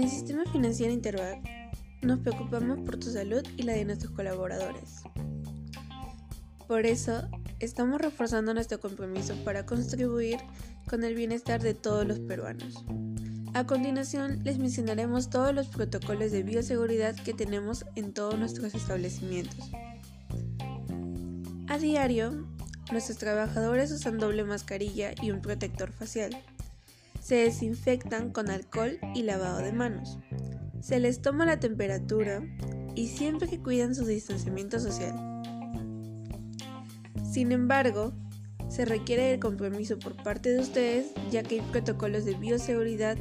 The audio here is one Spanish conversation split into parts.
el sistema financiero Interbank nos preocupamos por tu salud y la de nuestros colaboradores. Por eso, estamos reforzando nuestro compromiso para contribuir con el bienestar de todos los peruanos. A continuación, les mencionaremos todos los protocolos de bioseguridad que tenemos en todos nuestros establecimientos. A diario, nuestros trabajadores usan doble mascarilla y un protector facial. Se desinfectan con alcohol y lavado de manos. Se les toma la temperatura y siempre que cuidan su distanciamiento social. Sin embargo, se requiere el compromiso por parte de ustedes ya que hay protocolos de bioseguridad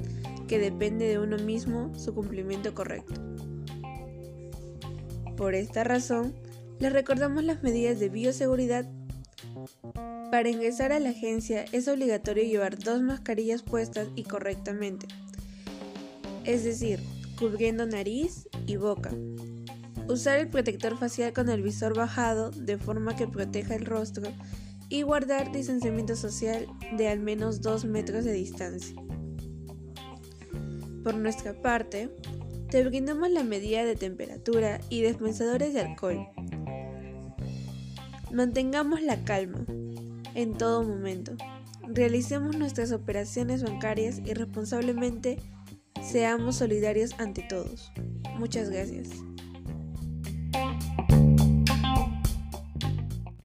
que depende de uno mismo su cumplimiento correcto. Por esta razón, les recordamos las medidas de bioseguridad para ingresar a la agencia es obligatorio llevar dos mascarillas puestas y correctamente, es decir, cubriendo nariz y boca. Usar el protector facial con el visor bajado de forma que proteja el rostro y guardar distanciamiento social de al menos 2 metros de distancia. Por nuestra parte, te brindamos la medida de temperatura y dispensadores de alcohol. Mantengamos la calma en todo momento. Realicemos nuestras operaciones bancarias y responsablemente seamos solidarios ante todos. Muchas gracias.